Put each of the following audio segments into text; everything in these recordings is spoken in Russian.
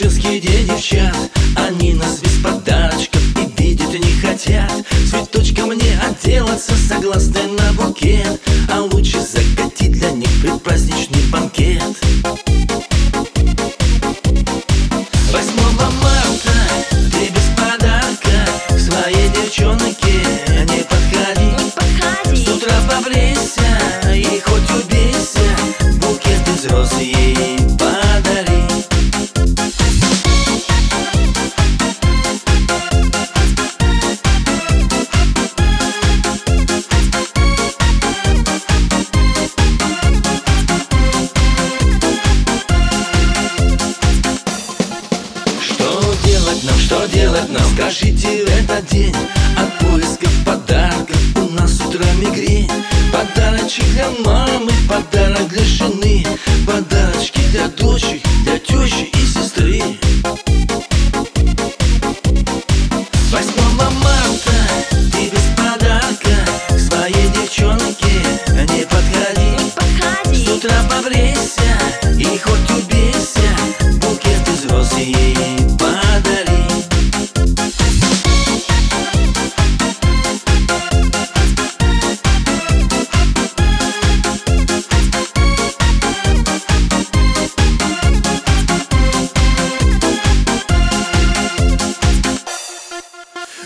женских девчат Они нас без подарочков и видеть не хотят. Цветочком мне отделаться согласны на букет. А лучше закатить для них предпраздничный банкет. Восьмого марта ты без подарка Своей девчонке не подходи. Не подходи. С утра побрейся делать нам? Скажите в этот день От поисков подарков у нас с утра мигрень. Подарочек для мамы, подарок для жены. Подарочки для дочек,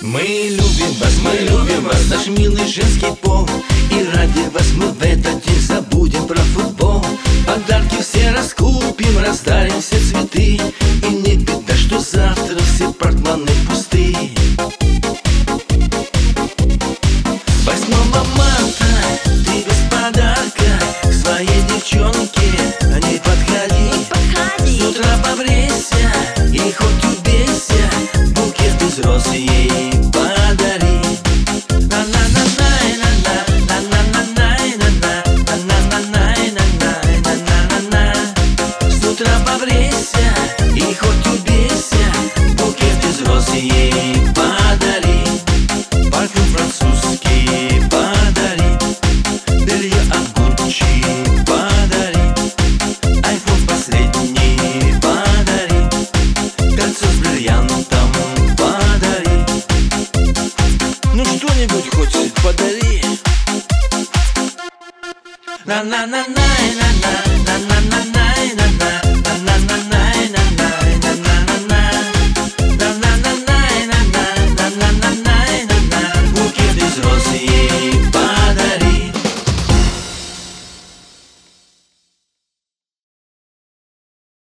Мы любим вас, мы любим вас, наш милый женский пол. И ради вас мы в этот день забудем про футбол. Подарки все раскупим, раздарим все цветы. И не беда, что завтра все портмоне пусты. Восьмого марта ты без подарка К своей девчонке не подходи. Подходи. С утра побрейся и хоть убейся Букет из роз ей что-нибудь хоть подари на